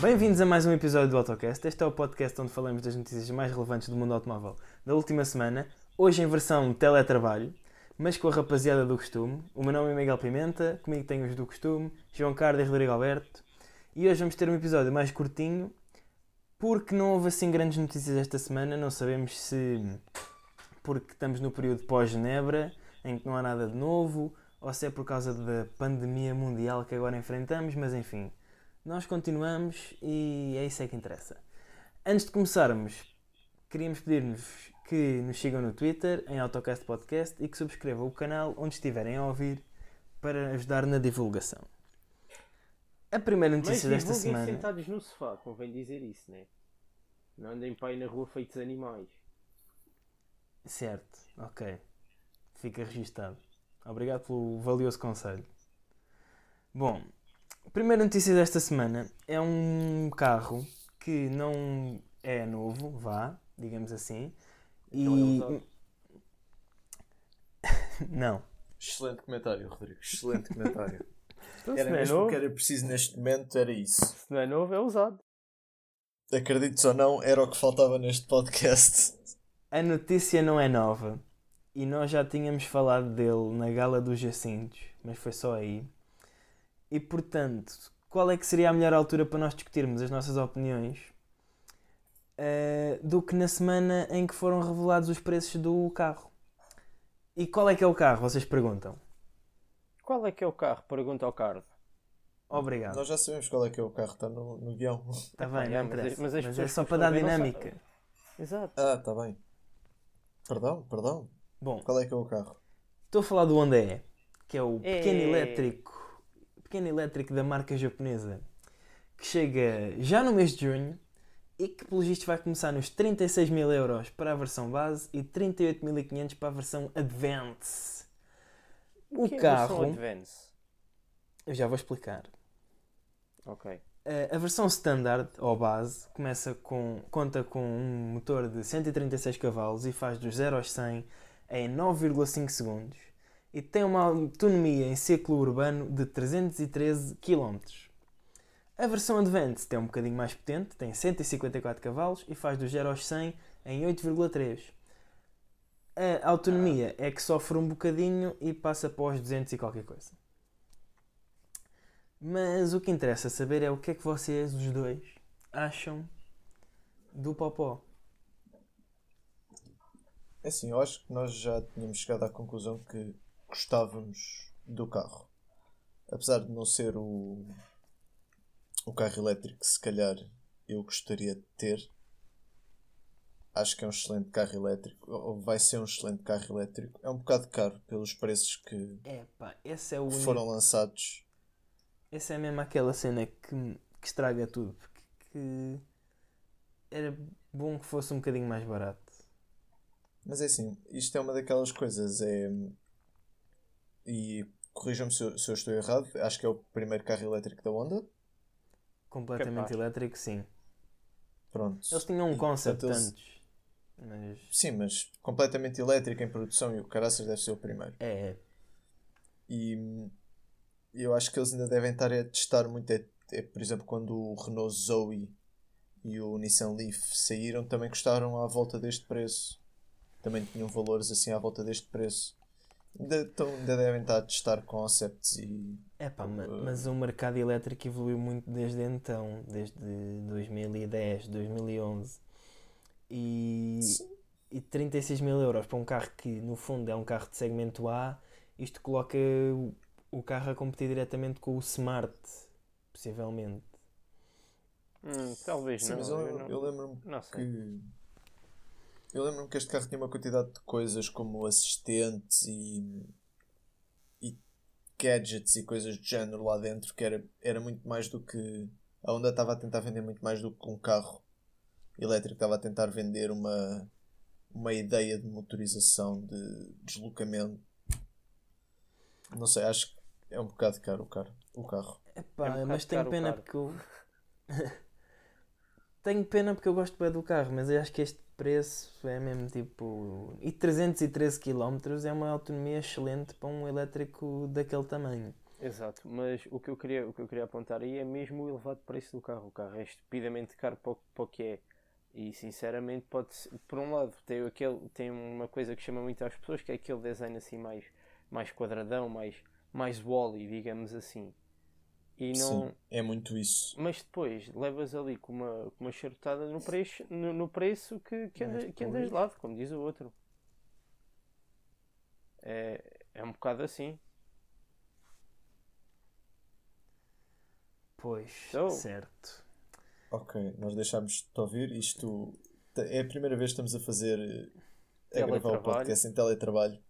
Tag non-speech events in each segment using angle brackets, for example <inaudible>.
Bem-vindos a mais um episódio do Autocast. Este é o podcast onde falamos das notícias mais relevantes do mundo automóvel da última semana, hoje em versão teletrabalho, mas com a rapaziada do costume. O meu nome é Miguel Pimenta, comigo tenho os do costume, João Carlos e Rodrigo Alberto. E hoje vamos ter um episódio mais curtinho, porque não houve assim grandes notícias esta semana. Não sabemos se porque estamos no período pós-Genebra, em que não há nada de novo, ou se é por causa da pandemia mundial que agora enfrentamos, mas enfim, nós continuamos e é isso é que interessa. Antes de começarmos, queríamos pedir-nos que nos sigam no Twitter, em Autocast Podcast, e que subscrevam o canal onde estiverem a ouvir para ajudar na divulgação. A primeira notícia Mas desta semana. sentados no sofá, convém dizer isso, né? Não andem para aí na rua feitos animais. Certo, ok. Fica registado. Obrigado pelo valioso conselho. Bom, a primeira notícia desta semana é um carro que não é novo, vá, digamos assim. Então é E. <laughs> não. Excelente comentário, Rodrigo. Excelente comentário. Então, Era é mesmo o novo, que era preciso neste momento, era isso. se não é novo, é usado. Acredites ou não, era o que faltava neste podcast. A notícia não é nova. E nós já tínhamos falado dele na Gala dos Jacintos, mas foi só aí. E portanto, qual é que seria a melhor altura para nós discutirmos as nossas opiniões eh, do que na semana em que foram revelados os preços do carro? E qual é que é o carro? Vocês perguntam. Qual é que é o carro? Pergunta ao Carlos. Obrigado. Nós já sabemos qual é que é o carro, está no, no guião. Está bem, <laughs> É, não mas- interessa. mas as Mas, é só para dar dinâmica. Exato. Ah, está bem. Perdão, perdão. Bom, Qual é que é o carro? Estou a falar do Honda E, que é o pequeno É. elétrico, pequeno elétrico da marca japonesa, que chega já no mês de junho e que, pelo visto, vai começar nos 36 mil euros para a versão base e 38.500 para a versão Advance. O que é a versão carro, Advance? eu já vou explicar. Ok. Eh, A versão standard, ou base, começa com, conta com um motor de 136 cavalos e faz dos 0 aos 100 em 9,5 segundos e tem uma autonomia em ciclo urbano de 313 km. A versão Advance é um bocadinho mais potente, tem 154 cavalos e faz dos 0 aos 100 em 8,3. A autonomia é que sofre um bocadinho e passa para os 200 e qualquer coisa. Mas o que interessa saber é o que é que vocês, os dois, acham do Popó. É assim, eu acho que nós já tínhamos chegado à conclusão que gostávamos do carro. Apesar de não ser o, o carro elétrico que se calhar eu gostaria de ter. Acho que é um excelente carro elétrico. Ou vai ser um excelente carro elétrico. É um bocado caro pelos preços que Epá, esse é o único- foram lançados. Essa é mesmo aquela cena que, que estraga tudo. Porque que era bom que fosse um bocadinho mais barato. Mas é assim, isto é uma daquelas coisas. É... E corrijam-me se, eu- se eu estou errado. Acho que é o primeiro carro elétrico da Honda. Completamente Capaz. elétrico, sim. Pronto. Eles tinham um E, concept eles- antes. Mas Sim, mas completamente elétrico em produção e o caraças deve ser o primeiro. é. E hum, eu acho que eles ainda devem estar a testar muito. É, é, por exemplo, quando o Renault Zoe e o Nissan Leaf saíram, também custaram à volta deste preço. Também tinham valores assim à volta deste preço. Ainda, devem estar a testar concepts e. Epá, ma- Uh, mas o mercado elétrico evoluiu muito desde então, desde 2010, 2011. E, e 36 mil euros para um carro que no fundo é um carro de segmento A, isto coloca o, o carro a competir diretamente com o Smart, possivelmente. Hum, talvez Sim, não. mas eu, eu não, eu lembro-me que. Eu lembro-me que este carro tinha uma quantidade de coisas como assistentes e. e gadgets e coisas do género lá dentro que era, era muito mais do que. A Honda estava a tentar vender muito mais do que um carro elétrico, estava a tentar vender uma, uma ideia de motorização, de deslocamento. Não sei, acho que é um bocado caro o carro. O carro. Epá, É um mas tenho pena porque eu. <laughs> tenho pena porque eu gosto bem do carro, mas eu acho que este preço é mesmo tipo. E 313 km é uma autonomia excelente para um elétrico daquele tamanho. Exato, mas o que, eu queria, o que eu queria apontar aí é mesmo o elevado preço do carro. O carro é estupidamente caro para para o que é. E sinceramente pode por um lado tem, aquele, tem uma coisa que chama muito às pessoas que é aquele design assim mais, mais quadradão, mais, mais wally, digamos assim. E não, Sim, é muito isso. mas depois levas ali com uma, com uma charutada no preço, no, no preço que, que, anda, que andas de lado, como diz o outro. É, é um bocado assim. Pois, Então- certo. Ok, nós deixámos de te ouvir. Isto é a primeira vez que estamos a fazer eh, a gravar o podcast em teletrabalho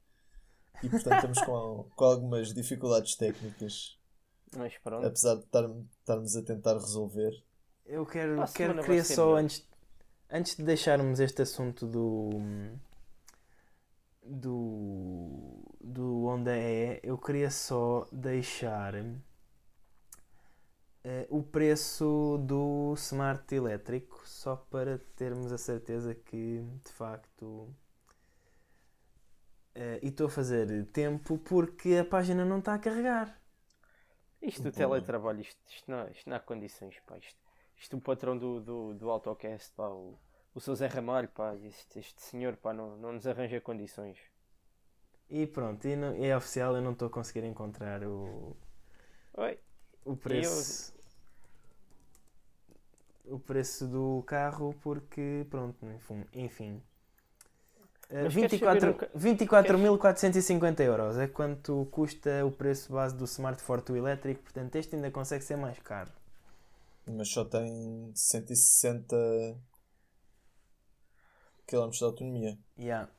e portanto estamos com, com algumas dificuldades técnicas, Mas pronto. apesar de estar- estarmos a tentar resolver. Eu quero, quero queria só, melhor. antes, antes de deixarmos este assunto do. do. do onde é, eu queria só deixar eh, o preço do smart elétrico, só para termos a certeza que de facto. eh, e estou a fazer tempo porque a página não está a carregar. Isto do Bom. teletrabalho, isto, isto, não, isto não há condições, pá. Isto, isto o patrão do, do, do AutoCast, pá, o, o seu Zé Ramalho, pá, este, este senhor, pá, não, não nos arranja condições. E pronto, e não- é oficial, eu não estou a conseguir encontrar o, Oi, o preço. O preço do carro porque, pronto, enfim. Enfim. Eh, Mas queres saber 24 um ca- 24.450 euros é quanto custa o preço base do Smart Forte elétrico, portanto este ainda consegue ser mais caro. Mas só tem 160 km de autonomia. Yeah.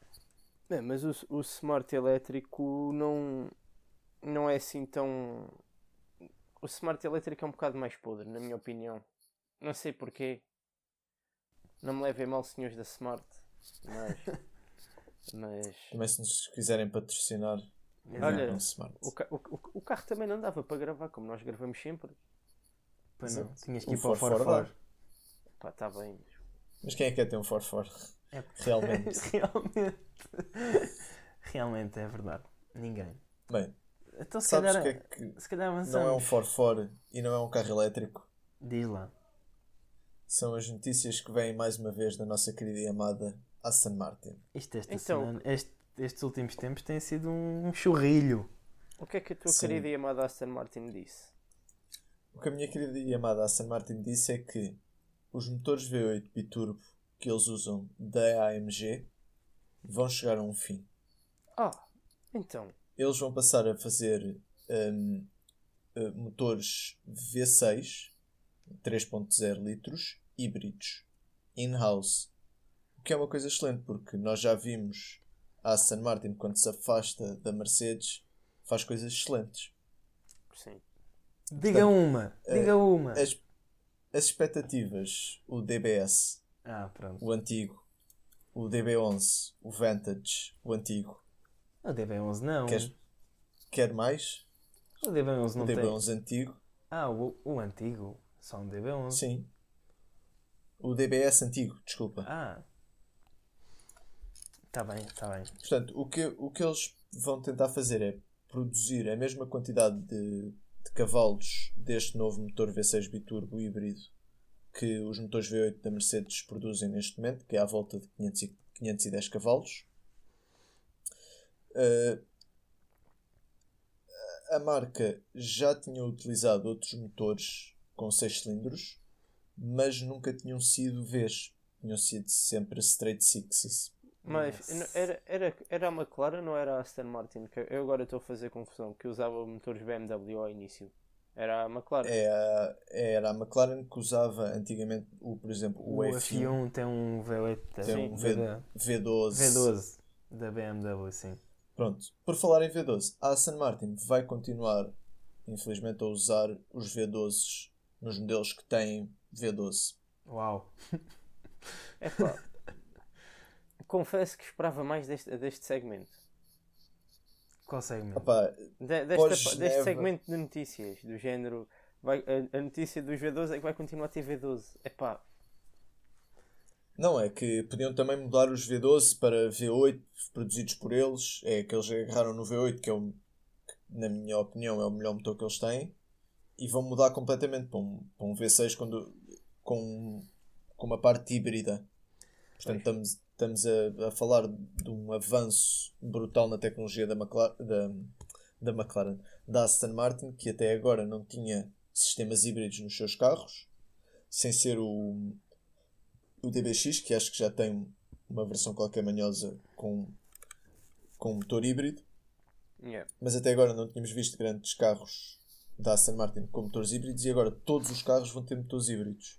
É, mas o, o smart elétrico não, não é assim tão. O smart elétrico é um bocado mais podre, na minha opinião. Não sei porquê. Não me levem mal, senhores da Smart. Mas. <laughs> mas. Também se nos quiserem patrocinar, Olha, um smart. O, ca- o, o, carro também não dava para gravar, como nós gravamos sempre. Pois não, tinhas que ir para o dá. Pá, está bem. mas- Mas quem é que quer ter um 4x4? É, Realmente. <laughs> realmente. Realmente é verdade. Ninguém. Bem, Então se sabes calhar, que é que se calhar não é um avançamos. 4x4 e não é um carro elétrico? Diz lá. São as notícias que vêm mais uma vez da nossa querida e amada Aston Martin. Isto esta Então- semana, este- estes últimos tempos tem sido um churrilho. O que é que a tua Sim. querida e amada Aston Martin disse? O que a minha querida e amada Aston Martin disse é que os motores V8 biturbo que eles usam da AMG vão chegar a um fim. Ah, então. Eles vão passar a fazer hum, eh, motores V6 3.0 litros híbridos in-house. O que é uma coisa excelente porque nós já vimos a Aston Martin quando se afasta da Mercedes faz coisas excelentes. Sim. Diga uma, eh, diga uma. As, as expectativas, o DBS, Ah, pronto. o antigo, o DB11, o Vantage, o antigo, O DB11 não. quer, quer mais? O DB11 O não tem. DB11 antigo, Ah, o, o antigo. Só um DB11. sim. O DBS antigo, desculpa. Ah. Tá bem, tá bem. Portanto, o que, o que eles vão tentar fazer é produzir a mesma quantidade de, de cavalos deste novo motor V6 biturbo híbrido que os motores V8 da Mercedes produzem neste momento, que é à volta de 500 e- 510 cavalos. Uh, a marca já tinha utilizado outros motores com 6 cilindros, mas nunca tinham sido Vs. Tinham sido sempre straight sixes. Mas Yes. era, era, era a McLaren ou era a Aston Martin? Que eu agora estou a fazer confusão, que usava motores BMW ao início. Era a McLaren. É a, era a McLaren que usava antigamente, o, por exemplo, o, O F1, F1 tem um V8 tem um v, V12. V12 da BMW, sim. Pronto, por falar em V12, a Aston Martin vai continuar, infelizmente, a usar os V12s nos modelos que têm V12. Uau. <laughs> Epá, confesso que esperava mais deste, deste segmento. Qual segmento? Opa, De- desta, deste segmento de notícias, do género. Vai, a, a notícia dos V12 é que vai continuar a ter V12. Epá, não, é que podiam também mudar os V12 para V8 produzidos por eles. É que eles agarraram no V8, que é o, na minha opinião, é o melhor motor que eles têm. E vão mudar completamente para um, para um V6 quando, com, com uma parte híbrida. Portanto, estamos, estamos a, a falar de um avanço brutal na tecnologia da, McLaren, da, da McLaren, da Aston Martin, que até agora não tinha sistemas híbridos nos seus carros, sem ser o, o DBX, que acho que já tem uma versão qualquer manhosa com, com motor híbrido. Yeah. Mas até agora não tínhamos visto grandes carros da Aston Martin com motores híbridos e agora todos os carros vão ter motores híbridos.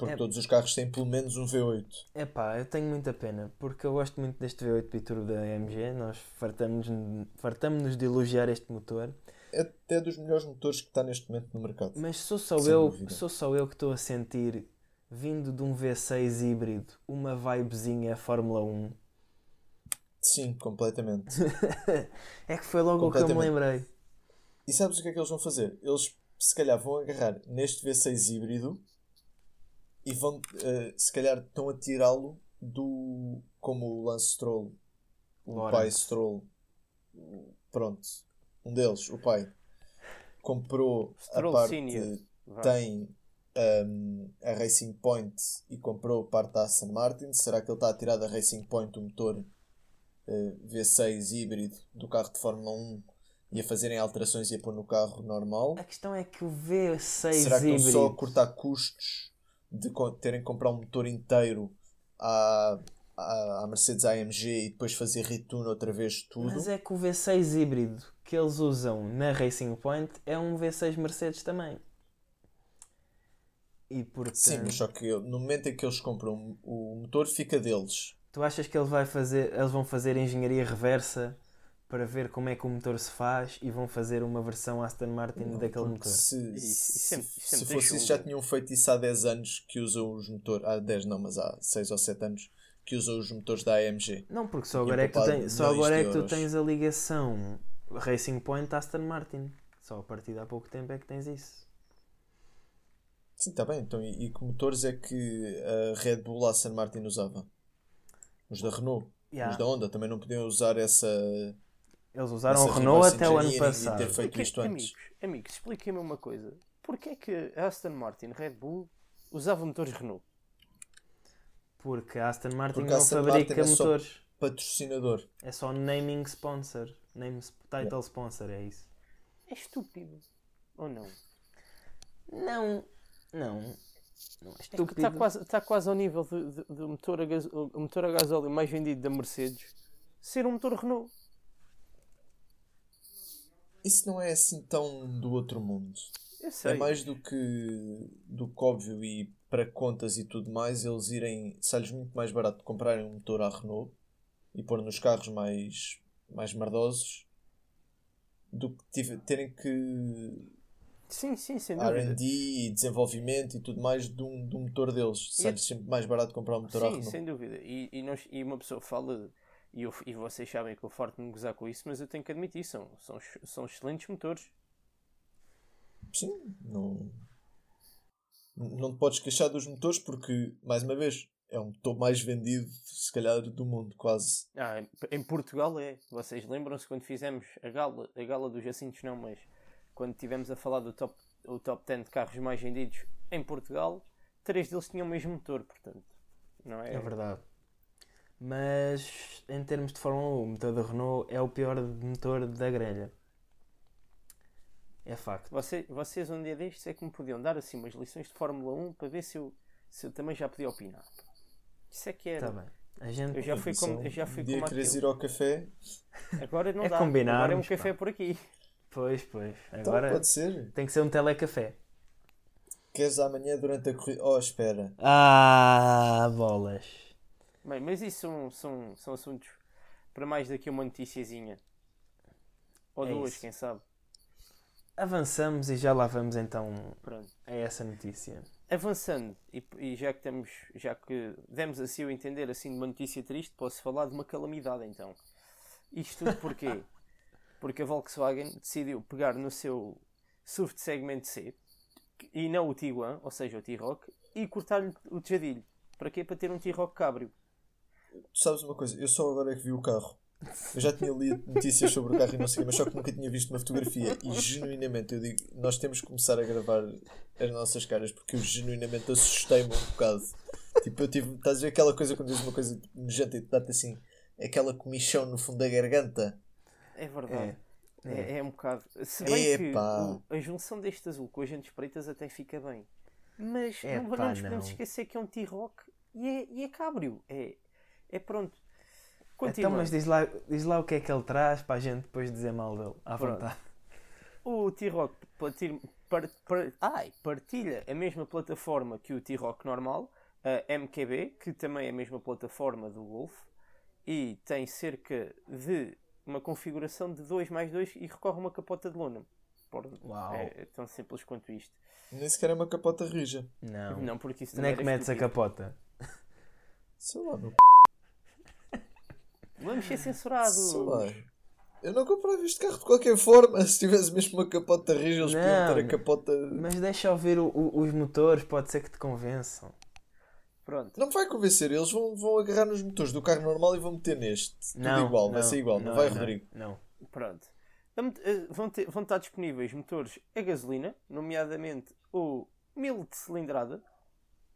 Porque É. todos os carros têm pelo menos um V8. Epá, eu tenho muita pena, porque eu gosto muito deste V8 Biturbo da AMG, nós fartamos-nos fartamos de elogiar este motor, É até dos melhores motores que está neste momento no mercado. mas sou só, Sem eu, dúvida. sou só eu que estou a sentir, vindo de um V6 híbrido, uma vibezinha Fórmula 1. Sim, completamente. <laughs> é que foi logo o que eu me lembrei. E sabes o que é que eles vão fazer? Eles se calhar vão agarrar neste V6 híbrido e vão, eh, se calhar, estão a tirá-lo do. como o Lance Stroll, o Lawrence. pai Stroll, pronto, um deles, o pai, comprou Stroll a parte. Senior. Tem um, a Racing Point e comprou parte da Aston Martin. Será que ele está a tirar da Racing Point o motor eh, V6 híbrido do carro de Fórmula 1 e a fazerem alterações e a pôr no carro normal? A questão é que o V6 Será que estão híbrido... só a cortar custos de terem que comprar um motor inteiro à, à, à Mercedes AMG e depois fazer return outra vez tudo? Mas é que o V6 híbrido que eles usam na Racing Point é um V6 Mercedes também. E portanto, Sim, mas só que no momento em que eles compram o motor, fica deles. tu achas que ele vai fazer, eles vão fazer engenharia reversa para ver como é que o motor se faz e vão fazer uma versão Aston Martin Não, daquele motor? Se, Isso- isso se, é- é se fosse isso, já tinham feito isso há 10 anos que usam os motores. Há 10 não, mas há 6 ou 7 anos que usam os motores da AMG. Não, porque só agora é que tens, só agora é que tu euros. tens a ligação Racing Point Aston Martin. Só a partir de há pouco tempo é que tens isso. Sim, está bem. Então, e, e que motores é que a Red Bull Aston Martin usava? Os da Renault. Yeah. Os da Honda também não podiam usar essa. Eles usaram o Renault até o ano passado. ter feito Porque, isto antes. amigos, amigos, expliquem-me uma coisa. Porquê é que a Aston Martin Red Bull usava motores Renault? Porque a Aston Martin Porque não Aston fabrica Martin é só- motores. Patrocinador. É só naming sponsor. Name title sponsor, é isso. É estúpido. Ou não? Não, não. Não é Está estúpido. quase, tá quase ao nível do, do- do motor, a motor a gasóleo mais vendido da Mercedes ser um motor Renault. Isso não é assim tão do outro mundo. Eu sei. É mais do que, do que óbvio e para contas e tudo mais, eles irem, sai-lhes muito mais barato comprarem um motor à Renault e pôr nos carros mais, mais merdosos do que tive- terem que Sim, sim, sem dúvida. R&D e desenvolvimento e tudo mais de um, de um motor deles. Sai-lhes sempre mais barato comprar um motor à Sim, Renault. sem dúvida. E, e, nós- e uma pessoa fala, e, eu- e vocês sabem que eu farto de me gozar com isso, mas eu tenho que admitir, são, são, são excelentes motores. Sim, não, não te podes queixar dos motores porque, mais uma vez, é o motor mais vendido, se calhar, do mundo, quase. Ah, em- em Portugal é. Vocês lembram-se quando fizemos a gala, a gala dos Jacintos, não, mas quando tivemos a falar do top, o top 10 de carros mais vendidos em Portugal, três deles tinham o mesmo motor, portanto. Não é? É verdade. Mas em termos de Fórmula 1, o motor da Renault é o pior motor da grelha. É facto. Você- vocês um dia destes é que me podiam dar assim umas lições de Fórmula 1 para ver se eu, se eu também já podia opinar. Isso é que era. Está bem. A gente, Eu já fui Só como, eu já fui um dia como queres ir ao café, Agora não É dá. Agora é um café pá. por aqui. Pois, pois. então Agora pode ser. tem que ser um telecafé. Queres amanhã durante a corrida? Oh, espera. Ah, bolas. Bem, mas isso são, são, são assuntos para mais daqui uma noticiazinha. Ou É duas, isso. quem sabe. Avançamos e já lá vamos então Pronto. a essa notícia. Avançando, e, e já que temos, já que demos assim o entender assim de uma notícia triste, posso falar de uma calamidade então. Isto tudo porquê? <laughs> Porque a Volkswagen decidiu pegar no seu SUV de segmento C e não o Tiguan, ou seja, o T-Roc, e cortar-lhe o tejadilho. Para quê? Para ter um T-Roc cabrio. Tu sabes uma coisa, eu só agora é que vi o carro. Eu já tinha lido notícias sobre o carro e não sei, mas só que nunca tinha visto uma fotografia. E genuinamente, eu digo, nós temos que começar a gravar as nossas caras porque eu genuinamente assustei-me um bocado. Tipo, eu tive, estás a ver aquela coisa quando dizes uma coisa nojenta e dá-te assim, aquela comichão no fundo da garganta. É verdade. É. É, é um bocado. Se bem que Epá. o- a junção deste azul com as jantes pretas até fica bem. Mas não, Epá, não nos podemos não. esquecer que é um T-Rock e é, e é cabrio. É, é pronto. Então, Continuando. mas diz lá, diz lá o que é que ele traz para a gente depois dizer mal dele. À Pronto. vontade. O T-Rock partilha, par- par- ai, partilha a mesma plataforma que o T-Rock normal, a MQB, que também é a mesma plataforma do Wolf, e tem cerca de uma configuração de 2 mais 2 e recorre a uma capota de lona. Por- Uau. É, é tão simples quanto isto. Nem sequer é uma capota rija. Não. Não, porque isso Onde é que metes a capota? Sei lá, no Vamos ser censurados. sei. Eu não comprava este carro de qualquer forma. Se tivesse mesmo uma capota rija, eles podiam Não, ter a capota. Mas deixa eu ver o- o- os motores, pode ser que te convençam. Pronto. Não me vai convencer, eles vão, vão agarrar nos motores do carro normal e vão meter neste. Tudo Não, igual, vai não, ser igual, não, vai, não, Rodrigo? Não. Pronto. Eh, Vão, ter- vão estar disponíveis motores a gasolina, nomeadamente o 1000 de cilindrada,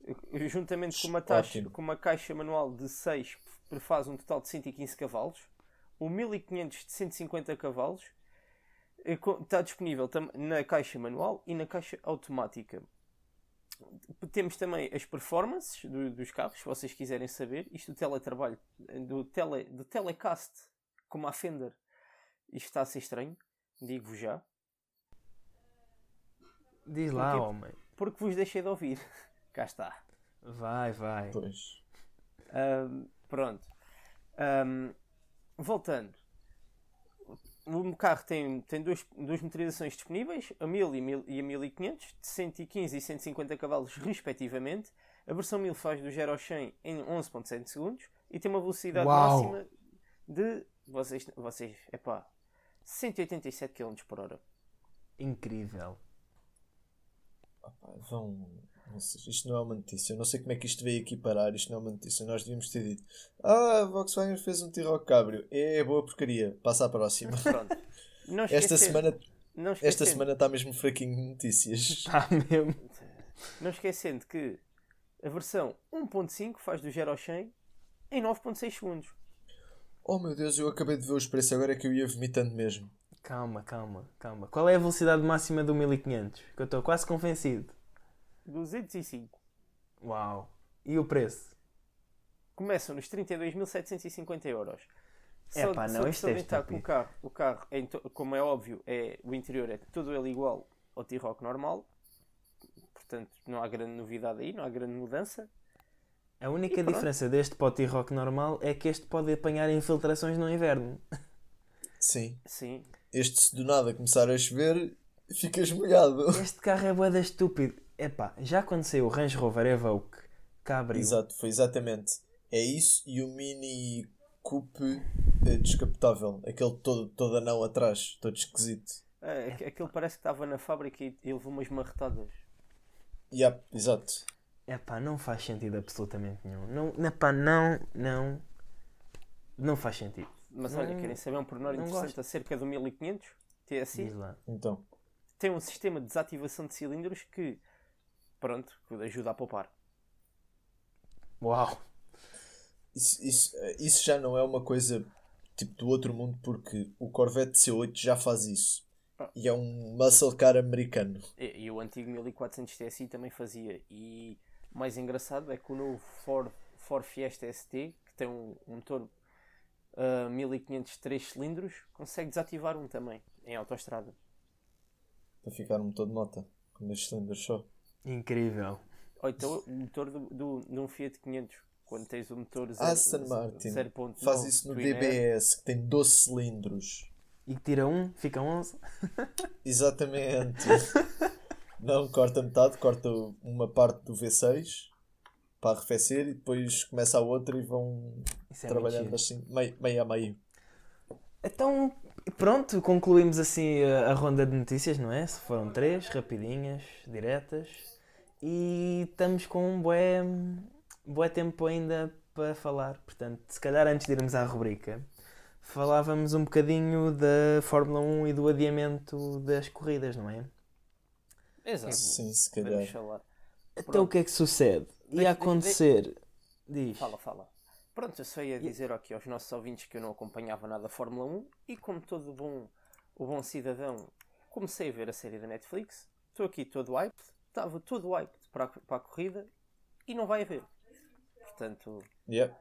eh, juntamente com uma, taxa, com uma caixa manual de 6 faz um total de 115 cavalos, o 1500 de 150 cavalos, eh, está disponível tam- na caixa manual e na caixa automática. Temos também as performances do- dos carros, se vocês quiserem saber. Isto do teletrabalho, eh, do, tele, do telecast, como a Fender. Isto está a ser estranho, digo-vos já, Diz lá, Porquê? homem. porque vos deixei de ouvir. <laughs> Cá está. Vai, vai. Pois. Ahm, pronto. Ahm, voltando. O carro tem, tem duas, duas motorizações disponíveis, a 1000 e, 1000 e a 1500, de 115 e 150 cavalos respectivamente. A versão 1000 faz do 0 ao 100 em 11.7 segundos e tem uma velocidade Uau! máxima de, vocês, vocês, epá, 187 km por hora. Incrível. Vão. Isto não é uma notícia. Eu não sei como é que isto veio aqui parar. Isto não é uma notícia. Nós devíamos ter dito: Ah, a Volkswagen fez um T-Rock Cabrio. É boa porcaria. Passa à próxima. Pronto. Não <laughs> Esta semana não esta semana está mesmo fraquinho de notícias. <laughs> Está mesmo. Não esquecendo que a versão 1.5 faz do 0 ao 100 em 9.6 segundos. Oh meu Deus, eu acabei de ver os preços. Agora é que eu ia vomitando mesmo. Calma, calma, calma. Qual é a velocidade máxima do 1500? Que eu estou quase convencido. 205. Uau. E o preço? Começam nos 32.750 euros. Epá, não, isto é o estúpido. carro, o carro é como é óbvio, é, o interior é todo ele igual ao T-Rock normal. Portanto, não há grande novidade aí, não há grande mudança. A única E pronto. diferença deste para o T-Rock normal é que este pode apanhar infiltrações no inverno. Sim. Sim. Este, se do nada começar a chover, ficas molhado. Este carro é boeda estúpido. Epá, já quando saiu o Range Rover Evoque Cabrio, Exato, foi exatamente. É isso e o Mini Coupe eh, descapotável. Aquele todo, todo anão atrás, todo esquisito. É, parece que estava na fábrica e, e levou umas marretadas. Yep, exato. epá, não faz sentido absolutamente nenhum. Não, epá, não, não, não faz sentido. Mas Não- olha, querem saber um pormenor interessante gosto. acerca do 1500 TSI? Diz lá. Então, Tem um sistema de desativação de cilindros que, pronto, que ajuda a poupar. Uau. isso, isso, isso já não é uma coisa tipo do outro mundo porque o Corvette C8 já faz isso. Ah. E é um muscle car americano. E, e o antigo 1400 TSI também fazia. E o mais engraçado é que o novo Ford, Ford Fiesta ST, que tem um, um motor 1500 3 cilindros, consegue desativar um também, em autoestrada. Para ficar um motor de nota. Com dois cilindros só. Incrível. Ou então o motor do, do, de um Fiat 500, quando tens o motor Aston 0, Martin 0.9 faz isso no. DBS, que tem 12 cilindros. E que tira um, fica 11. <laughs> Exatamente. não, corta metade, corta uma parte do V6 para arrefecer e depois começa a outra e vão é trabalhando assim, meio, meio a meio. Então, pronto, concluímos assim a, a ronda de notícias, não é? Se foram três, rapidinhas, diretas. E estamos com um bué, bué tempo ainda para falar. Portanto, se calhar antes de irmos à rubrica, falávamos um bocadinho da Fórmula 1 e do adiamento das corridas, não é? Exato. Sim, se calhar. falar. Então o que é que sucede? Ia acontecer. Diz. Fala, fala. Pronto, eu só ia dizer aqui aos nossos ouvintes que eu não acompanhava nada a Fórmula 1 e como todo bom, o bom cidadão comecei a ver a série da Netflix, estou aqui todo hyped, estava todo hyped para a, para a corrida e não vai haver. Portanto, Yep.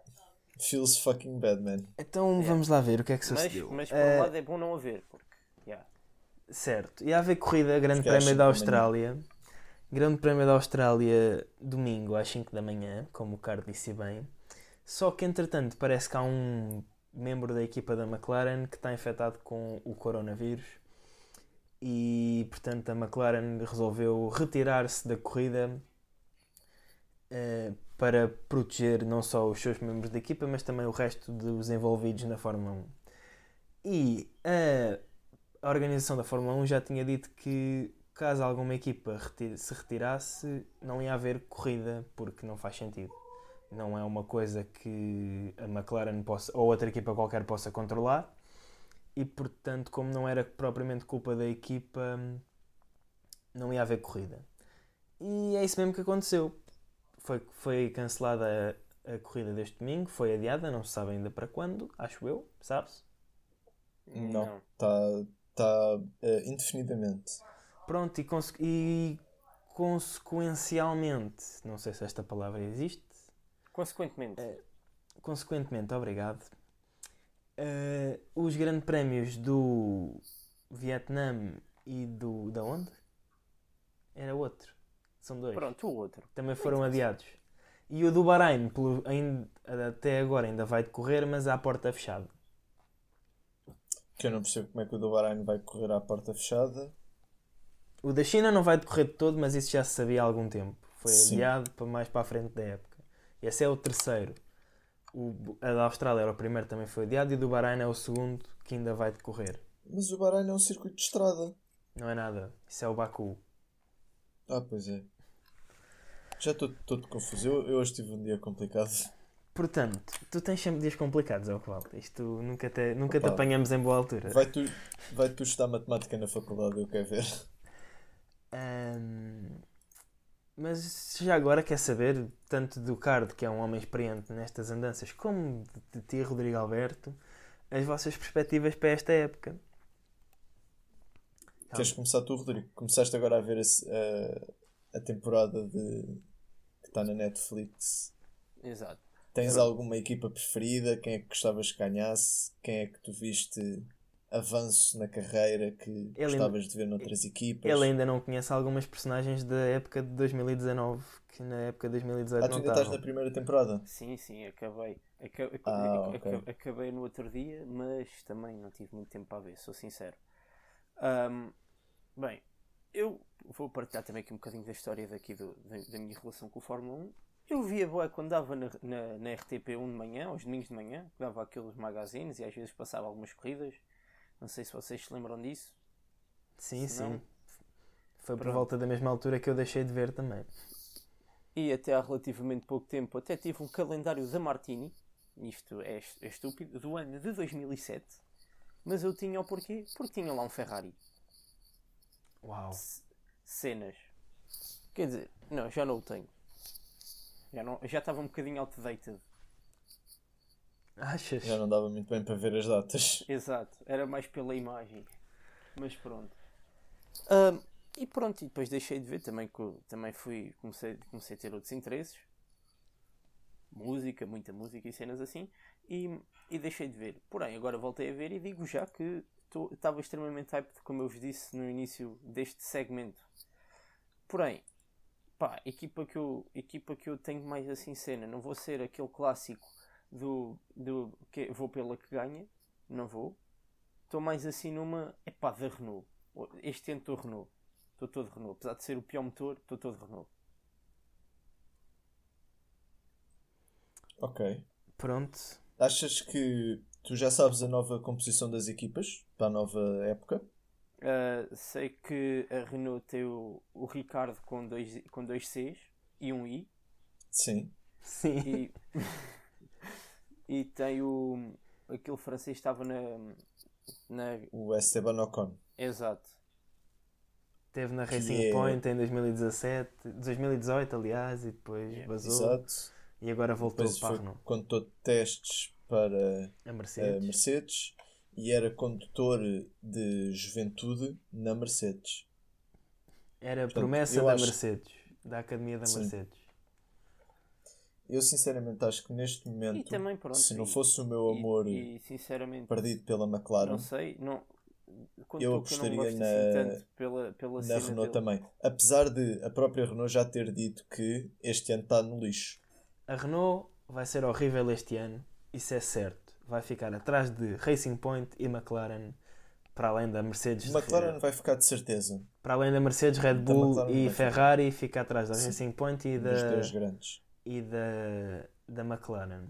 Feels fucking bad, man. Então vamos lá ver o que é que mas, sucedeu. mas por Eh, um lado é bom não haver, porque yeah, Certo. Ia haver corrida Grande Prémio da Austrália. Grande Prémio da Austrália domingo às 5 da manhã, como o Carlos disse bem. Só que entretanto parece que há um membro da equipa da McLaren que está infectado com o coronavírus e portanto a McLaren resolveu retirar-se da corrida eh, para proteger não só os seus membros da equipa, mas também o resto dos envolvidos na Fórmula 1. E a a organização da Fórmula 1 já tinha dito que caso alguma equipa reti- se retirasse, não ia haver corrida, porque não faz sentido. Não é uma coisa que a McLaren possa, ou outra equipa qualquer possa controlar, e portanto, como não era propriamente culpa da equipa, não ia haver corrida. E é isso mesmo que aconteceu. Foi, foi cancelada a, a corrida deste domingo, foi adiada, não se sabe ainda para quando, acho eu, sabes? Não. Está tá, eh, indefinidamente. Pronto, e, conse- e consequencialmente, não sei se esta palavra existe, Consequentemente, É. consequentemente, obrigado, eh, os grandes prémios do Vietnã e do. da onde? Era outro. São dois. pronto, o outro. Também foram adiados. E o do Bahrein, pelo, ainda, até agora ainda vai decorrer, mas à porta fechada. Que eu não percebo como é que o do Bahrein vai correr à porta fechada. O da China não vai decorrer de todo, mas isso já se sabia há algum tempo. Foi Sim. adiado para mais para a frente da época. Esse é o terceiro. O, a da Austrália era o primeiro, também foi adiado, e do Bahrein é o segundo, que ainda vai decorrer. Mas o Bahrein é um circuito de estrada. Não é nada. Isso é o Baku. Ah, pois é. Já estou todo confuso. Eu, eu hoje tive um dia complicado. Portanto, tu tens sempre dias complicados, é o que vale. Isto nunca te, nunca te Opa. apanhamos em boa altura. Vai tu, vai tu estudar matemática na faculdade, eu quero ver. Ahm, mas já agora quer saber, tanto do Card, que é um homem experiente nestas andanças, como de ti, Rodrigo Alberto, as vossas perspectivas para esta época. Queres começar tu, Rodrigo? Começaste agora a ver esse, a, a temporada de, que está na Netflix. Exato. Tens alguma equipa preferida? Quem é que gostavas que ganhasse? Quem é que tu viste avanço na carreira que Ele gostavas de ver noutras equipas? Ele ainda não conhece algumas personagens da época de 2019, que na época de 2018 Ah, tu não ainda estás na primeira temporada? Sim, sim, acabei. Aca- aca- Ah, aca- ok. aca- Acabei no outro dia, mas também não tive muito tempo para ver, sou sincero. Ahm, bem, eu vou partilhar também aqui um bocadinho da história daqui do- da, da minha relação com o Fórmula 1. Eu via boa quando dava na, na, na RTP1 de manhã, aos domingos de manhã, que dava aqueles magazines e às vezes passava algumas corridas. Não sei se vocês se lembram disso. Sim, Se não, sim. Foi por pronto. volta da mesma altura que eu deixei de ver também. E até há relativamente pouco tempo até tive um calendário da Martini, isto é, é estúpido, do ano de 2007. Mas eu tinha o porquê? Porque tinha lá um Ferrari. Uau. Cenas. Quer dizer, não, já não o tenho. Já, não, já estava um bocadinho outdated. Achas? Já não dava muito bem para ver as datas. <laughs> Exato, era mais pela imagem. Mas pronto. Ahm, e pronto, e depois deixei de ver também, também fui, comecei, comecei a ter outros interesses. Música, muita música e cenas assim. E, e deixei de ver. Porém, agora voltei a ver e digo já que estava extremamente hyped, como eu vos disse no início deste segmento. Porém, pá, equipa que eu, equipa que eu tenho mais assim cena, não vou ser aquele clássico do, do que vou pela que ganha, não vou. Estou mais assim numa, é pá, da Renault. Este ano estou Renault. Estou todo Renault. Apesar de ser o pior motor, estou todo Renault. Ok. Pronto. Achas que tu já sabes a nova composição das equipas para a nova época? Ah, sei que a Renault tem o, o Ricardo com dois, com dois Cs e um I. Sim. Sim. E, <laughs> e tem o, aquele francês estava na. na... O Esteban Ocon. Exato. Teve na Racing é- Point em 2017, 2018, aliás, e depois vazou. Exato. E agora voltou Depois para a foi Renault. condutor de testes para A a Mercedes. Mercedes e era condutor de juventude na Mercedes. Era Portanto, promessa da acho- Mercedes, da Academia da Sim. Mercedes. Eu sinceramente acho que neste momento, E também, pronto. se não e- fosse o meu e- amor E, sinceramente, perdido pela McLaren, não sei. Não, Eu que eu não apostaria gosto na- assim pela, pela na cena Renault dele. também. Apesar de a própria Renault já ter dito que este ano está no lixo. A Renault vai ser horrível este ano, isso é certo. Vai ficar atrás de Racing Point e McLaren, para além da Mercedes. McLaren vai ficar de certeza Para além da Mercedes, Red Bull e. Ferrari, fica atrás da Sim. Racing Point e dos da, dois grandes. E da, da McLaren.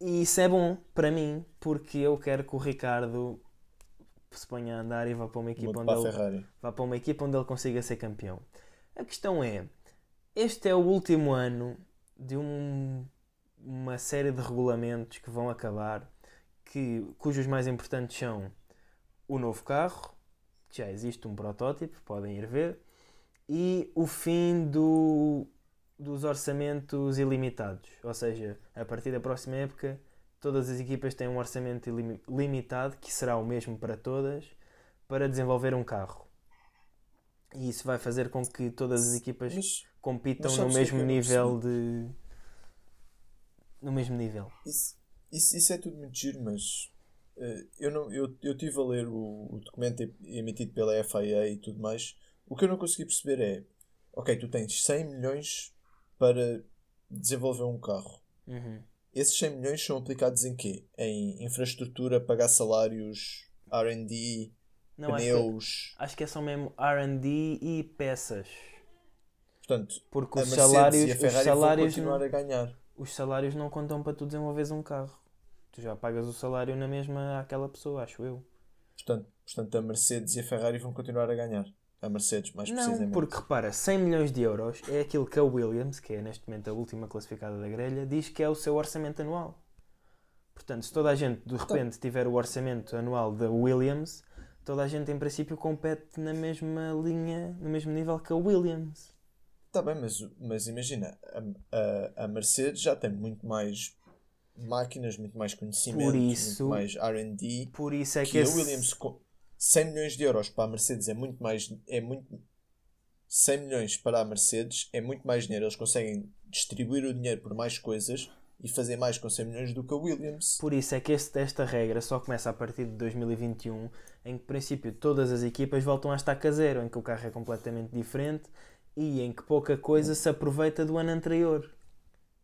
E isso é bom para mim, porque eu quero que o Ricardo se ponha a andar e vá para uma equipa onde para ele vá para uma equipa onde ele consiga ser campeão. A questão é, este é o último ano de um- uma série de regulamentos que vão acabar, que, cujos mais importantes são o novo carro, que já existe um protótipo, podem ir ver, e o fim do- dos orçamentos ilimitados. Ou seja, a partir da próxima época, todas as equipas têm um orçamento limitado, que será o mesmo para todas, para desenvolver um carro. E isso vai fazer com que todas as equipas Mas compitam mas no é mesmo nível de. No mesmo nível. isso, isso, isso é tudo muito giro, mas eh, eu, não, eu, eu tive a ler o, o documento em- emitido pela FIA e tudo mais. O que eu não consegui perceber é: ok, tu tens 100 milhões para desenvolver um carro. Uhum. Esses 100 milhões são aplicados em quê? Em infraestrutura, pagar salários, RD, Não, acho que, pneus. acho que é só mesmo RD e peças. Portanto, Porque a os salários, e a os salários, vão continuar não, a ganhar. os salários não contam para tu desenvolveres um carro. Tu já pagas o salário na mesma àquela pessoa, acho eu. Portanto, portanto, a Mercedes e a Ferrari vão continuar a ganhar. A Mercedes, mais Não, precisamente. porque repara, 100 milhões de euros é aquilo que a Williams, que é neste momento a última classificada da grelha, diz que é o seu orçamento anual. Portanto, se toda a gente de repente tiver o orçamento anual da Williams, toda a gente em princípio compete na mesma linha, no mesmo nível que a Williams. Tá bem, mas, mas imagina, a, a, a Mercedes já tem muito mais máquinas, muito mais conhecimento, isso- muito mais RD Por isso é que, que a esse- Williams com 100 milhões de euros para a Mercedes é muito mais é muito 100 milhões para a Mercedes é muito mais dinheiro eles conseguem distribuir o dinheiro por mais coisas e fazer mais com 100 milhões do que a Williams Por isso é que este- esta regra só começa a partir de 2021, em que, princípio, todas as equipas voltam a estaca zero, em que o carro é completamente diferente e em que pouca coisa se aproveita do ano anterior.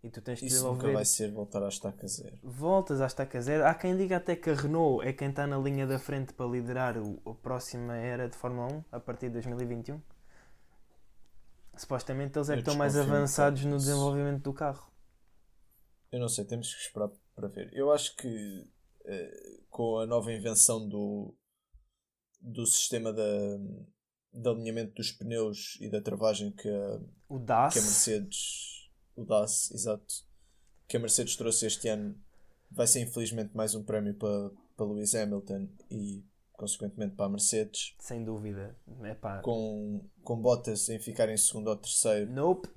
E tu tens de isso nunca desenvolver. vai ser voltar à estaca zero Voltas à estaca zero. Há quem diga até que a Renault é quem está na linha da frente para liderar o, a próxima era de Fórmula 1 a partir de 2021. Supostamente eles é que estão mais avançados no desenvolvimento do carro. eu não sei temos que esperar para ver eu acho que eh, com a nova invenção do do sistema da de alinhamento dos pneus e da travagem que a, O DAS. que a Mercedes, o DAS, exato, que a Mercedes trouxe este ano, vai ser infelizmente mais um prémio para, para Lewis Hamilton e consequentemente para a Mercedes, Sem dúvida. Epá, com, com Bottas em ficar em segundo ou terceiro. Nope.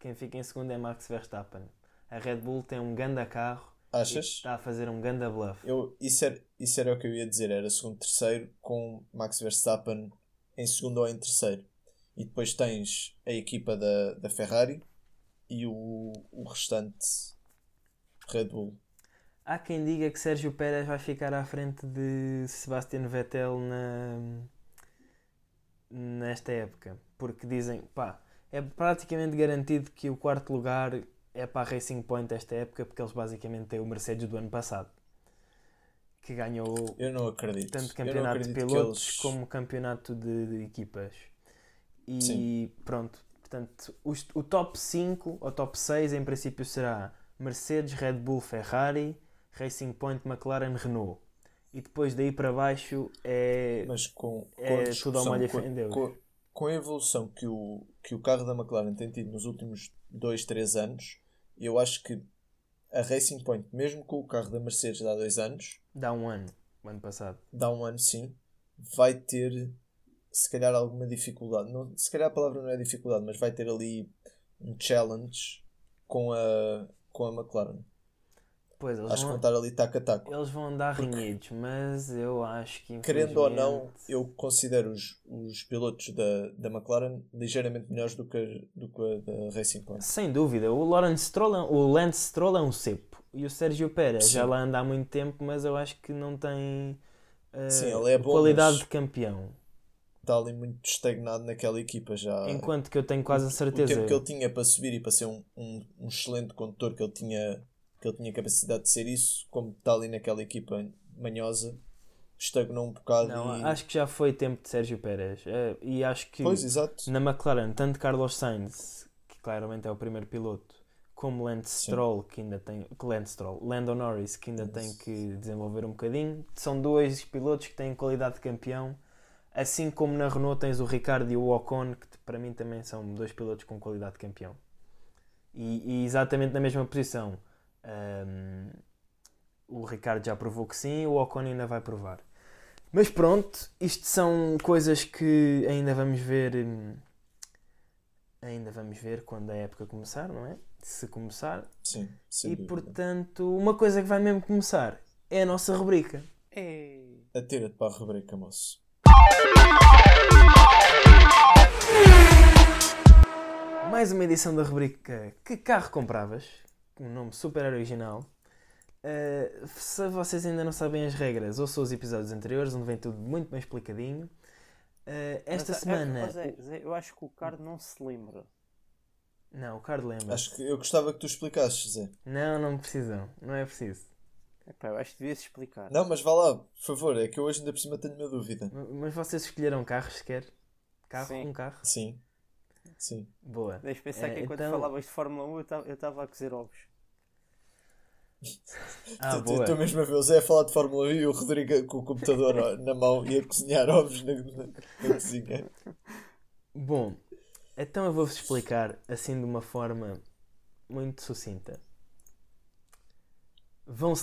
Quem fica em segundo é Max Verstappen. A Red Bull tem um ganda carro Achas? está a fazer um ganda bluff. Eu, isso, era, isso era o que eu ia dizer, era segundo terceiro com Max Verstappen em segundo ou em terceiro. E depois tens a equipa da, da Ferrari e o, o restante Red Bull. Há quem diga que Sérgio Pérez vai ficar à frente de Sebastian Vettel na... nesta época. Porque dizem, pá, é praticamente garantido que o quarto lugar é para a Racing Point esta época, porque eles basicamente têm o Mercedes do ano passado. Que ganhou tanto campeonato de pilotos eles- como campeonato de, de equipas. E Sim. pronto, portanto, os- o top 5 ou top 6 em princípio será Mercedes, Red Bull, Ferrari, Racing Point, McLaren, Renault. E depois daí para baixo é. Mas com, com É tudo ao molho com, com, a evolução que o, que o carro da McLaren tem tido nos últimos 2, 3 anos, eu acho que a Racing Point, mesmo com o carro da Mercedes de há dois anos, Dá um ano, o ano passado. dá um ano sim, vai ter se calhar alguma dificuldade. Não, se calhar a palavra não é dificuldade, mas vai ter ali um challenge com a, com a McLaren. Pois, eles Acho que vão vão, estar ali taco a taco. eles vão andar renhidos, mas eu acho que Querendo ou não, infelizmente- eu considero os, os pilotos da, da McLaren ligeiramente melhores do que, a- do que a da Racing Point. Sem dúvida, o Lawrence Stroll, é- o Lance Stroll é um cepo. E o Sérgio Pérez Sim. já lá anda há muito tempo, mas eu acho que não tem eh, Sim, é bom, qualidade mas- de campeão. Está ali muito estagnado naquela equipa já. Enquanto que eu tenho quase a o certeza. tempo que ele tinha para subir e para ser um, um, um excelente condutor que ele tinha que ele tinha capacidade de ser isso, como está ali naquela equipa manhosa, estagnou um bocado Não, e... acho que já foi tempo de Sérgio Pérez. Eh, e acho que Pois, na McLaren, tanto Carlos Sainz, que claramente é o primeiro piloto, como Lance Sim. Stroll, que ainda tem. Lance Stroll, Lando Norris, que ainda tem Isso. que desenvolver um bocadinho. São dois pilotos que têm qualidade de campeão. Assim como na Renault tens o Ricardo e o Ocon, que para mim também são dois pilotos com qualidade de campeão. E, e exatamente na mesma posição. Ahm, o Ricardo já provou que sim, o Ocon ainda vai provar. Mas pronto, isto são coisas que ainda vamos ver. hum, Ainda vamos ver quando a época começar, não é? Se começar. Sim, sem e dúvida. portanto, uma coisa que vai mesmo começar é a nossa rubrica. Ei. Atira-te para a rubrica, moço. Mais uma edição da rubrica Que carro compravas? Um nome super original. Uh, se vocês ainda não sabem as regras, ouçam os episódios anteriores, onde vem tudo muito bem explicadinho. Uh, esta Mas, é- semana. mas é- Zé, eu acho que o Card não se lembra. Não, o Carlos lembra. Acho que eu gostava que tu explicasses, Zé. Não, não precisam. Não é preciso. Epá, eu acho que devias explicar. Não, mas vá lá, por favor, é que eu hoje ainda por cima tenho uma dúvida. Mas vocês escolheram carros sequer? Carro Sim. com carro? Sim, sim. Boa. Deixa pensar É, que enquanto então- falavas de Fórmula 1 eu estava a cozer ovos. <laughs> Ah, Estou boa. mesmo a ver o Zé a falar de Fórmula 1 e o Rodrigo com o computador na mão e a cozinhar ovos na, na, na cozinha. Bom, então eu vou-vos explicar assim de uma forma muito sucinta. Vão-se.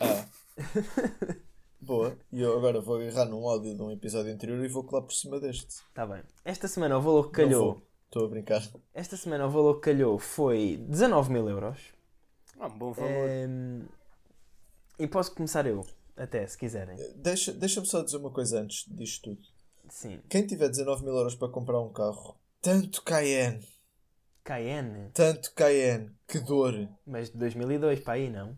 Ah. <laughs> Boa. E eu agora vou agarrar num áudio de um episódio anterior e vou colar por cima deste. Tá bem. Esta semana o valor que calhou. Estou a brincar. Esta semana o valor que calhou foi 19 mil euros. Ah, um bom valor. Ehm, E posso começar eu, até, se quiserem. Deixa- Deixa-me só dizer uma coisa antes disto tudo. Sim. Quem tiver 19 mil euros para comprar um carro, tanto Cayenne, Cayenne, tanto Cayenne, que dor. mas de 2002 para aí, não?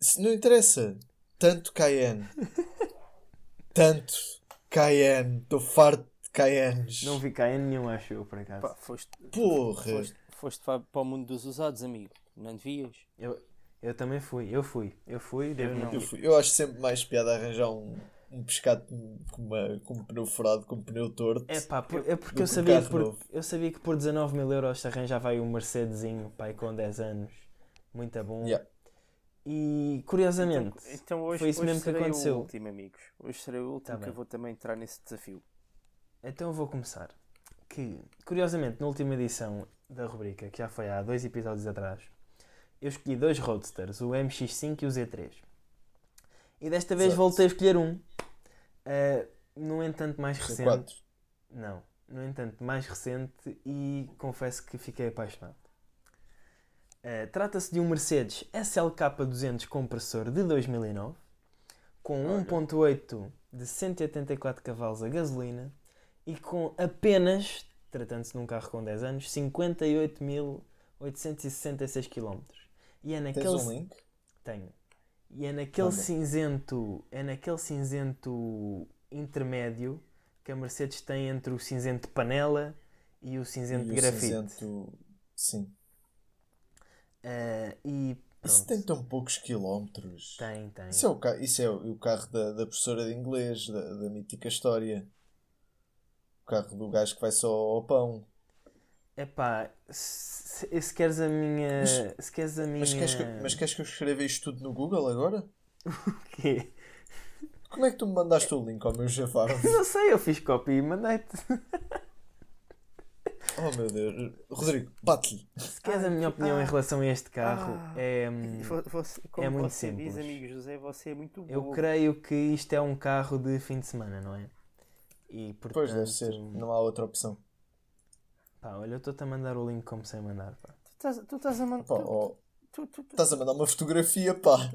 Se não interessa, tanto Cayenne, tanto Cayenne, estou farto de Cayennes. Não vi Cayenne nenhum, acho eu, por acaso. Pá, foste, Porra! foste, foste para para o mundo dos usados, amigo. Não devias. Eu, eu também fui, eu fui, eu fui, devo não. não. Eu, fui- eu acho sempre mais piada arranjar um, um pescado com, uma, com um pneu furado, com um pneu torto. É pá, por- é porque eu sabia, por, eu sabia que por 19 mil euros se arranjava aí um Mercedesinho, pai, com 10 anos. Muito bom. Yeah. E curiosamente, Então, então hoje, foi isso hoje mesmo que serei aconteceu. o último, amigos. Hoje serei o último Tá que bem. eu vou também entrar nesse desafio. então eu vou começar. Que, curiosamente, na última edição da rubrica, que já foi há dois episódios atrás, eu escolhi dois Roadsters, o MX5 e o Z3. E desta vez Exato. voltei a escolher um. Ah, no entanto, mais recente. quatro. Não. No entanto, mais recente e confesso que fiquei apaixonado. Eh, Trata-se de um Mercedes SLK 200 compressor de 2009 com Olha. 1.8 de 184 cavalos a gasolina e com apenas, tratando-se de um carro com 10 anos, 58.866 km. E é Tens naquele um link? tenho. E é naquele Manda. cinzento, é naquele cinzento intermédio que a Mercedes tem entre o cinzento de panela e o cinzento E de o grafite. cinzento- Sim. Eh, e Isso pronto. tem tão poucos quilómetros. Tem, tem. Isso é o, ca... Isso é o o carro da, da professora de inglês, da, da mítica história. O carro do gajo que vai só ao pão. Epá, se, se queres a minha. Mas- se queres a minha. Mas queres, que, eu- mas queres que eu escreva isto tudo no Google agora? <laughs> quê? Como é que tu me mandaste o link ao meu Javar? <laughs> Não sei, eu fiz copy e mandei-te. <laughs> Oh meu Deus. Rodrigo, bate-lhe. Se queres a minha opinião em ah, relação a este carro, ah. é. hum, Vo- Você, como muito você diz, simples. amigo José, você é muito bom. Eu creio que isto é um carro de fim de semana, não é? E portanto. Pois deve ser, não há outra opção. Pá, olha, eu estou-te a mandar o link como sei mandar, pá. Tu estás, a mandar. Pá, oh, Tu, tu, tu, estás a mandar uma fotografia, pá.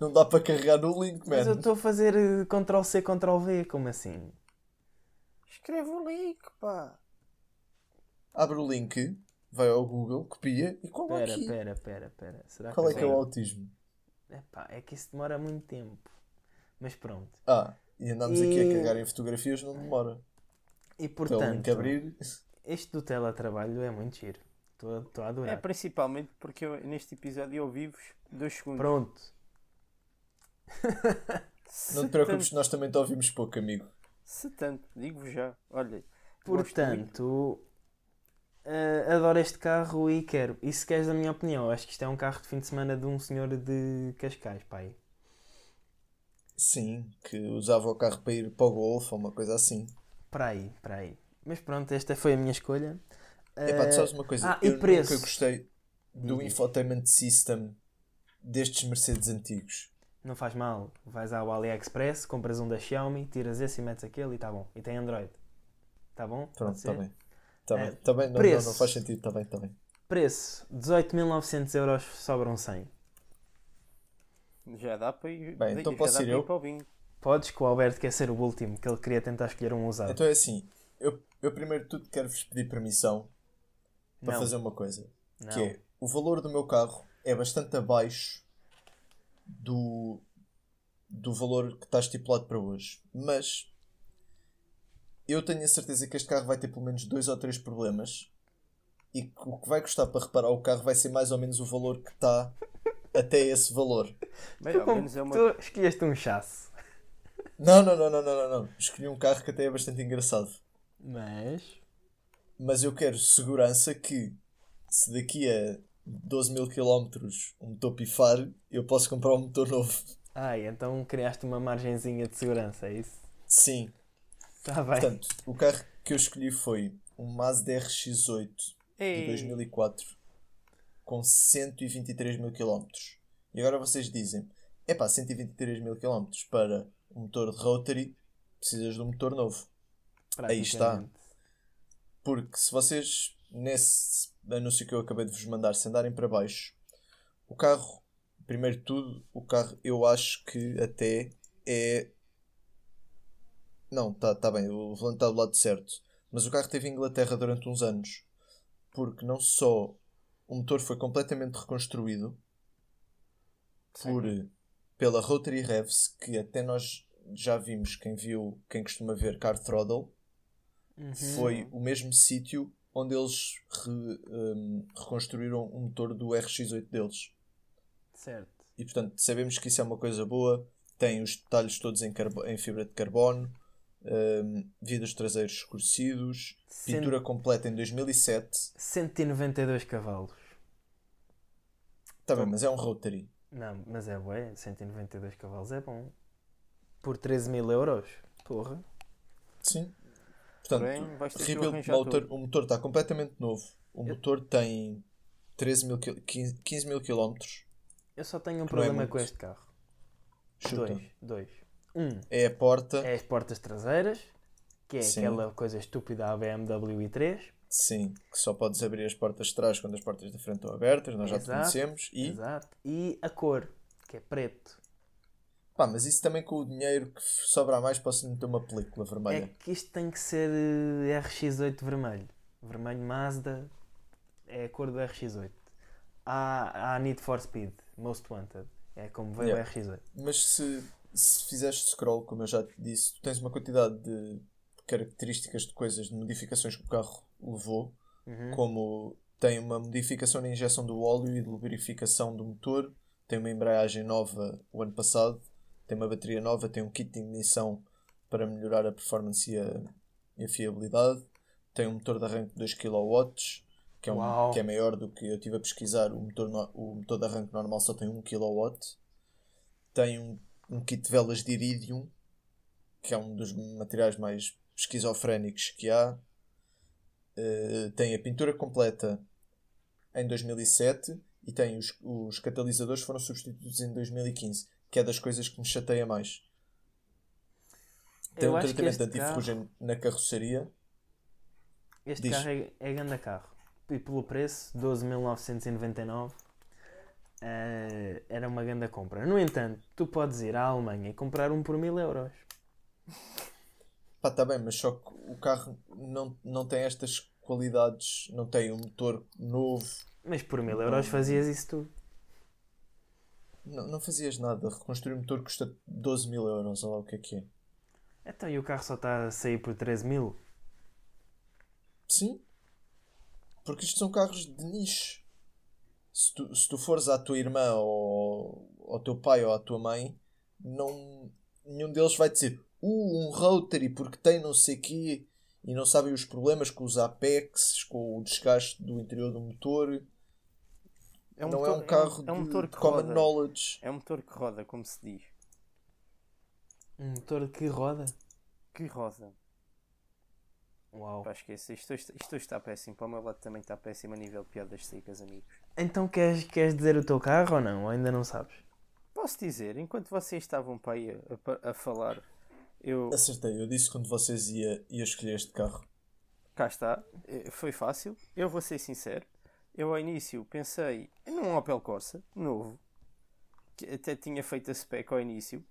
Não dá para carregar no link, Mas eu estou a fazer eh, Ctrl-C, Ctrl-V, como assim? Escreve o link, pá. Abre o link, vai ao Google, copia e cola Pera, aqui. pera, pera, pera. Será Qual é que que é o eu- autismo? Epá, é que isso demora muito tempo. Mas pronto. Ah, e andamos aqui a E- cagar em fotografias, não demora. E link portanto, abrir. este do teletrabalho é muito giro. Estou a- Estou a É adorar. principalmente porque eu, neste episódio eu vivo dois segundos. Pronto. <laughs> Não te preocupes, tanto- nós também te ouvimos pouco, amigo. Se tanto, digo-vos já. Olha, gosto muito. Portanto, eh, adoro este carro e quero. E se queres a minha opinião, acho que isto é um carro de fim de semana de um senhor de Cascais, pai. Sim, que usava o carro para ir para o Golf ou uma coisa assim. Para aí, para aí. Mas pronto, esta foi a minha escolha. Epá, Eh, tu sabes uma coisa? ah, e eu preço? nunca gostei do infotainment system destes Mercedes antigos. Não faz mal. Vais ao AliExpress, compras um da Xiaomi, tiras esse e metes aquele e está bom. E tem Android. Está bom? Pronto, está bem. Bem. Tá bem. Não, não, preço. não faz sentido, está bem, está bem. Preço: 18.900 euros, sobram 100. Já dá para ir. Bem, então posso ir para eu? para o vinho. Podes, que o Alberto quer ser o último, que ele queria tentar escolher um usado. Então é assim, eu, eu primeiro de tudo quero-vos pedir permissão para não, fazer uma coisa. não. Que é, o valor do meu carro é bastante abaixo do, do valor que está estipulado para hoje. Mas eu tenho a certeza que este carro vai ter pelo menos dois ou três problemas e que o que vai custar para reparar o carro vai ser mais ou menos o valor que está até esse valor. Bem, Tu, menos é uma. tu escolheste um chasse. Não, não, não, não, não, não, não. Escolhi um carro que até é bastante engraçado. Mas. Mas eu quero segurança que se daqui a 12 mil km o motor pifar, eu posso comprar um motor novo. Ai, então criaste uma margenzinha de segurança, é isso? Sim. Está bem. Portanto, o carro que eu escolhi foi um Mazda RX-8 de Ei, 2004 com 123 mil km. E agora vocês dizem: epá, 123 mil km para um motor de rotary, precisas de um motor novo. aí está. Porque se vocês, nesse anúncio que eu acabei de vos mandar, se andarem para baixo, o carro, primeiro de tudo, o carro eu acho que até é. Não, tá, tá bem, o volante está do lado certo. Mas o carro teve em Inglaterra durante uns anos. Porque não só o motor foi completamente reconstruído por, pela Rotary Revs, que até nós já vimos, quem viu, quem costuma ver Car Throttle, Uhum. foi o mesmo sítio onde eles re- um, reconstruíram o motor do RX-8 deles. Certo. E portanto sabemos que isso é uma coisa boa. Tem os detalhes todos em, em fibra de carbono, um, vidros traseiros escurecidos, Cent- pintura completa em 2007. 192 cavalos. Tá bem, mas é um Rotary. Não, mas é bué, 192 cavalos é bom. Por 13 mil euros. Porra. Sim. Portanto, Porém, vais ter que o rebuild motor, tudo. o motor está completamente novo. O Eu- motor tem 13 mil, quil- 15, 15 mil km. Eu só tenho um é problema muito. com este carro. Chuta. Dois. Dois. Um, É a porta. é as portas traseiras, que é Sim. aquela coisa estúpida à BMW i3. Sim, que só podes abrir as portas de trás quando as portas da frente estão abertas, nós já te Exato, conhecemos. E, Exato. E a cor, que é preto. pá, mas isso também com o dinheiro que sobra mais posso meter uma película É vermelha. que isto tem que ser eh, RX8 vermelho. Vermelho Mazda é a cor do RX8. Há, há Need for Speed, Most Wanted. É como veio Yeah. o RX8. Mas se, se fizeres scroll, como eu já te disse, tu tens uma quantidade de características de coisas, de modificações que o carro levou, Uhum. como tem uma modificação na injeção do óleo e de lubrificação do motor, tem uma embreagem nova o ano passado, tem uma bateria nova, tem um kit de ignição para melhorar a performance e a, e a fiabilidade, tem um motor de arranque de 2 kW, que é, um, que é maior do que eu estive a pesquisar, o motor, no- o motor de arranque normal só tem 1 kW, tem um, um kit de velas de iridium, que é um dos materiais mais esquizofrénicos que há, uh, tem a pintura completa em 2007 e tem os, os catalisadores foram substituídos em 2015, que é das coisas que me chateia mais. Tem Eu um tratamento anti-ferrugem na carroceria. Este Diz. carro é, é grande carro. E pelo preço, 12.999, eh, era uma grande compra. No entanto, tu podes ir à Alemanha e comprar um por mil euros. Pá, tá bem, mas só que o carro não, não tem estas qualidades, não tem um motor novo, Mas por mil euros fazias isso tudo. não, não fazias nada. Reconstruir um motor custa 12 mil euros, olha lá o que é que é. Então, e o carro só está a sair por 13 mil? Sim, porque isto são carros de nicho. Se tu, se tu fores à tua irmã ou ao teu pai ou à tua mãe, não, nenhum deles vai dizer uh, um Rotary porque tem não sei quê e não sabem os problemas com os Apex, com o desgaste do interior do motor. É um não motor- é um carro é um de motor que common roda. knowledge. É um motor que roda, como se diz. Um motor que roda? Que roda. Uau. Pá, esquece. Isto, isto, isto hoje está péssimo. Para o meu lado também está péssimo a nível de piadas secas, amigos. Então queres, queres dizer o teu carro ou não? Ou ainda não sabes? Posso dizer, enquanto vocês estavam para aí a, a- a falar, eu. Acertei, eu disse quando vocês ia, ia escolher este carro. Cá está. Eh, Foi fácil. Eu vou ser sincero. Eu ao início pensei num Opel Corsa, novo. Que até tinha feito a spec ao início.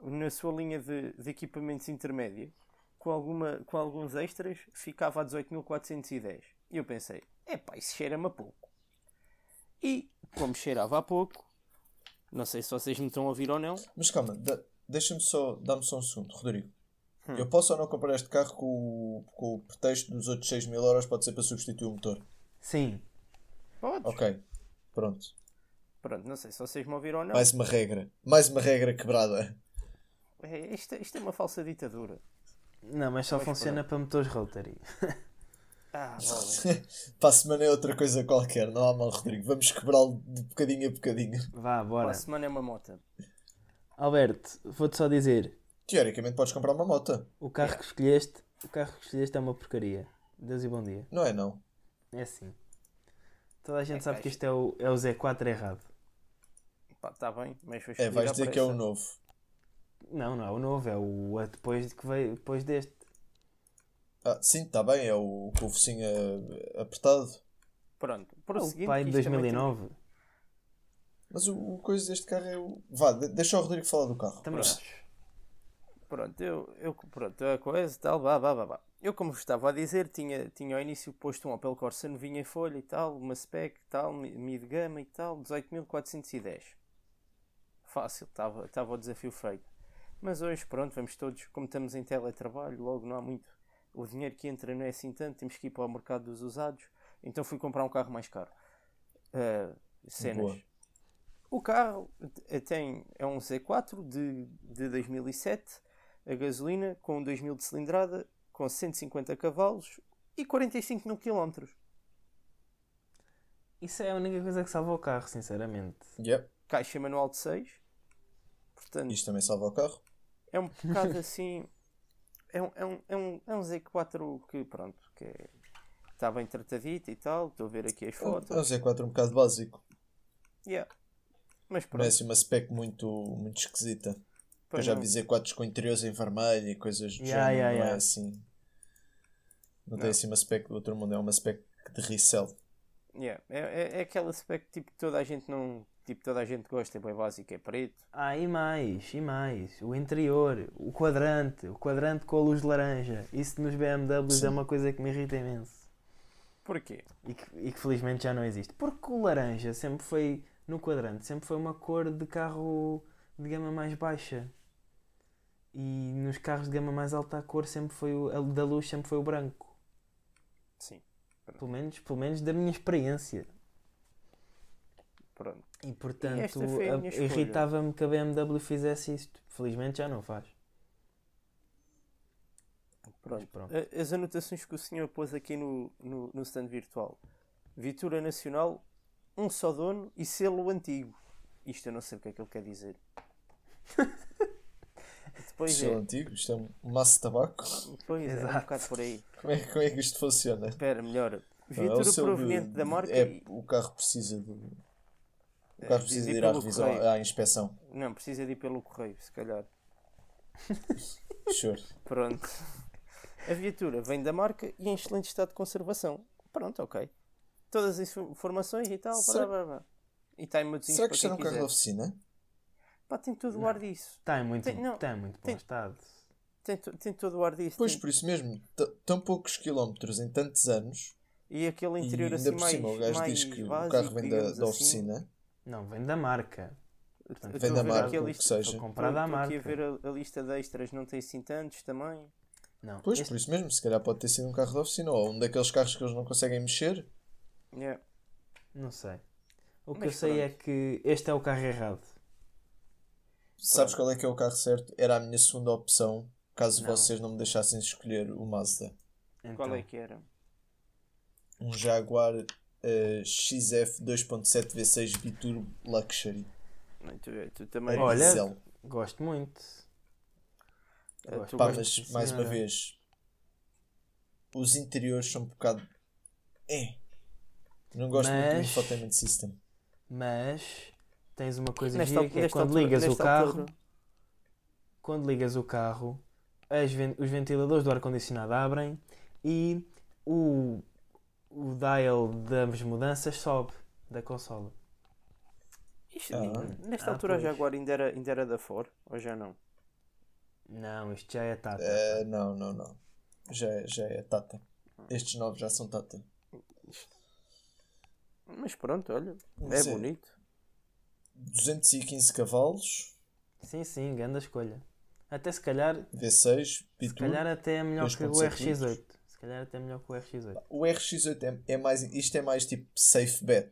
Na sua linha de, de equipamentos intermédia. Com, alguma, com alguns extras, ficava a 18.410. E eu pensei, epá, isso cheira-me a pouco. E, como cheirava a pouco, não sei se vocês me estão a ouvir ou não, Mas calma, deixa-me só, dá-me só um segundo, Rodrigo. Hum. Eu posso ou não comprar este carro com o, com o pretexto dos outros 6 mil euros pode ser para substituir o motor? Sim. podes. Ok, pronto. Pronto, não sei se vocês me ouviram ou não. Mais uma regra. Mais uma regra quebrada. É, isto, isto é uma falsa ditadura. Não, mas só Mas funciona para motores Rotary. <laughs> Ah, vale. <laughs> para a semana é outra coisa qualquer, não há mal, Rodrigo. Vamos quebrá-lo de bocadinho a bocadinho. Vá, Para bora. a semana é uma mota. Alberto, vou-te só dizer: Teoricamente podes comprar uma moto. o carro que escolheste, o carro que escolheste é uma porcaria. Deus e bom dia. Não é não. É assim. Toda a gente É sabe que isto é o, é o Z4 errado. Pá, está bem, mas foi É, vais dizer que é o novo. Não, não é o novo, é o é depois, de que veio, depois deste. Ah, sim, está bem, é o o focinho eh, apertado. Pronto, É o pai de isto também tem- 2009. Mas o, o coisa deste carro é o. Vá, de- deixa o Rodrigo falar do carro. Também Pronto. acho. Pronto, eu, eu pronto, a coisa e tal, vá, vá, vá, vá. Eu, como vos estava a dizer, tinha, tinha ao início posto um Opel Corsa novinho em folha e tal, uma spec e tal, mi- mid-gama e tal, 18.410. Fácil, estava estava o desafio feito. Mas hoje, pronto, vamos todos, como estamos em teletrabalho, logo não há muito. O dinheiro que entra não é assim tanto, temos que ir para o mercado dos usados. Então fui comprar um carro mais caro. Ah, cenas. Boa. O carro eh, tem, é um Z4 de, de 2007, a gasolina, com 2000 de cilindrada, com 150 cavalos e 45 mil km. Isso é a única coisa que salva o carro, sinceramente. Yep, Caixa manual de 6. Portanto, isto também salva o carro. é um bocado <laughs> assim. É um, é, um, é, um, é um Z4 que, pronto, que é- está bem tratadito e tal. Estou a ver aqui as É um fotos. Z4 um bocado básico. Yeah. Mas é pronto. assim uma spec muito, muito esquisita. Eu pois já não. vi Z4s com interiores em vermelho e coisas do Yeah, género, yeah, não é yeah. assim. Não, Não. tem assim uma spec do outro mundo, é uma spec de resell. Yeah. É, é, é aquela spec tipo, que toda a gente não. Tipo, toda a gente gosta, é bem básico, é preto. Ah, e mais, e mais. O interior, o quadrante, o quadrante com a luz de laranja. Isso nos BMWs Sim. é uma coisa que me irrita imenso. Porquê? E que, e que felizmente já não existe. Porque o laranja sempre foi, no quadrante, sempre foi uma cor de carro de gama mais baixa. E nos carros de gama mais alta a cor sempre foi o, a da luz sempre foi o branco. Sim. Pelo menos, pelo menos da minha experiência. Pronto. E portanto irritava-me que a BMW fizesse isto. Felizmente já não faz. Pronto. pronto. As anotações que o senhor pôs aqui no, no, no stand virtual. Vitura Nacional, um só dono e selo antigo. Isto eu não sei o que é que ele quer dizer. <laughs> Pois Estilo é, antigo, isto é um maço de tabaco. pois é, é um Exato. bocado por aí. Como é, como é que isto funciona? Espera, melhor. Não, é o Viatura seu proveniente de- da marca. É, e- o carro precisa de. O carro precisa de ir ir à revisão, à inspeção. Não, precisa de ir pelo correio, se calhar. <laughs> Sure. Pronto. A viatura vem da marca e em excelente estado de conservação. Pronto, ok. Todas as informações e tal. Será- Blá, blá, blá. E está em Será para que quem isto era um carro de quiser. oficina? Pá, tem todo o ar disso. Está em muito, Tem- não, está muito bom tem- estado. Tem, tem todo o ar disso. Pois, tem- por isso mesmo, tão poucos quilómetros em tantos anos. E aquele E interior ainda assim por mais, cima o gajo mais diz que o carro vem da, da assim. Não, vem da marca. Portanto, vem da marca, aqui a o que lista- seja. Comprada à Estou aqui a marca. ver a, a lista de extras, não tem assim tantos também. Não, Pois, este- por isso mesmo, se calhar pode ter sido um carro de oficina ou um daqueles carros que eles não conseguem mexer. Yeah. não sei. O que Mas eu sei pronto. é que este é o carro errado. Sabes qual é que é o carro certo? Era a minha segunda opção, caso Não. vocês não me deixassem escolher o Mazda. Então, Qual é que era? Um Jaguar eh, XF 2.7 V6 Biturbo Luxury. Não, tu, tu também. Olha, diesel. Gosto muito. Eh, Gosto Pá, muito, mas mais uma vez, os interiores são um bocado. É. Não gosto muito do Mas- infotainment system. Mas tens uma coisa Nesta gira que é quando altura- ligas o carro, altura- quando ligas o carro, as os ventiladores do ar-condicionado abrem e o, o dial das mudanças sobe da consola. Isto- Ah. Nesta Ah, altura pois. já agora ainda era, ainda era da Ford? Ou já não? Não, isto já é Tata. Eh, não, não, não. Já, é- já é Tata. Estes novos já são Tata. Mas pronto, olha. Não é sei. bonito. 215 cavalos, Sim, sim, grande escolha. Até se calhar, V6, se calhar até é melhor que o 2.7 RX8. Se calhar até é melhor que o RX8. O RX8 é, é mais. Isto é mais tipo safe bet.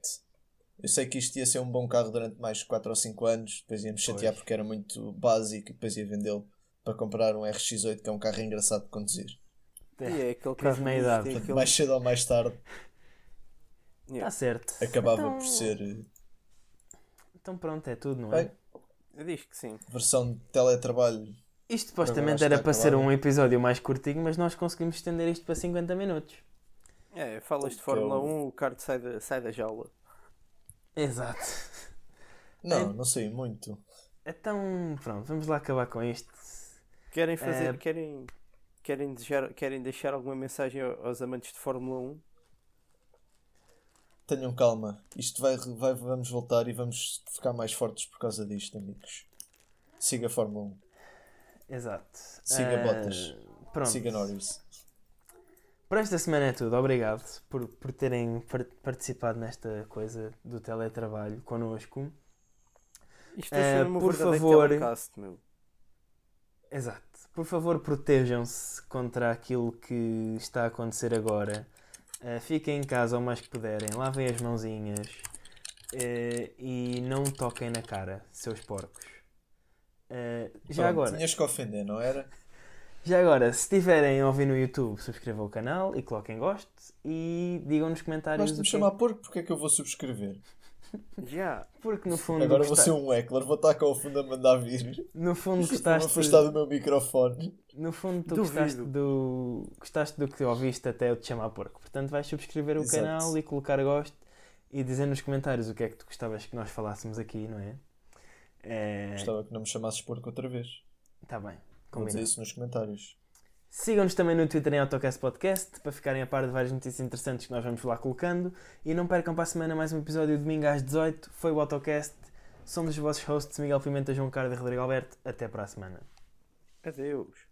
Eu sei que isto ia ser um bom carro durante mais 4 ou 5 anos, depois ia-me chatear Pois. porque era muito básico e depois ia vendê-lo para comprar um RX8 que é um carro engraçado de conduzir. E é aquele carro meia bonito, idade. aquele- mais cedo ou mais tarde Está Yeah. certo. acabava Então- por ser eh, Então pronto, é tudo, não é? Bem, Eu diz que sim. versão de teletrabalho. Isto supostamente era para ser um episódio mais curtinho, mas nós conseguimos estender isto para 50 minutos. É, falas de Que Fórmula eu- 1, o kart sai da, sai da jaula. Exato. Não, não sei muito. Então, pronto, vamos lá acabar com isto. Querem fazer. É. Querem, querem, deixar, querem deixar alguma mensagem aos amantes de Fórmula 1? Tenham calma. Isto vai, vai, vamos voltar e vamos ficar mais fortes por causa disto, amigos. Siga a Fórmula 1. Exato. Siga Eh, Bottas. Pronto. Siga Norris. Por esta semana é tudo. Obrigado por, por terem par- participado nesta coisa do teletrabalho connosco. Isto é uma por favor. telecast, meu. Exato. Por favor, protejam-se contra aquilo que está a acontecer agora. Eh, fiquem em casa o mais que puderem. Lavem as mãozinhas. eh, e não toquem na cara, seus porcos. Eh, já Pronto, agora, Tinhas que ofender, não era? <laughs> já agora, se estiverem a ouvir no YouTube, subscrevam o canal e coloquem gosto e digam nos comentários o me que é- chamar porco, porque é que eu vou subscrever? <laughs> Já. Porque no fundo, Agora vou gosta- ser um heckler, vou estar com o fundo a mandar vir. no fundo <laughs> Vou gostaste, afastar do meu microfone. no fundo tu Duvido. gostaste do, gostaste do que ouviste até eu te chamar porco. Portanto, vais subscrever o Exato. canal e colocar gosto e dizer nos comentários o que é que tu gostavas que nós falássemos aqui, não é? É, Gostava que não me chamasses porco outra vez. tá bem, Vou dizer isso nos comentários. Sigam-nos também no Twitter em Autocast Podcast para ficarem a par de várias notícias interessantes que nós vamos lá colocando. E não percam para a semana mais um episódio domingo às 18. Foi o Autocast. Somos os vossos hosts Miguel Pimenta, João Carlos e Rodrigo Alberto. Até para a semana. Adeus.